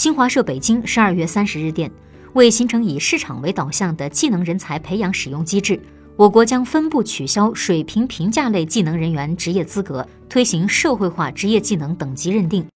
新华社北京十二月三十日电为形成以市场为导向的技能人才培养使用机制我国将分步取消水平评价类技能人员职业资格推行社会化职业技能等级认定。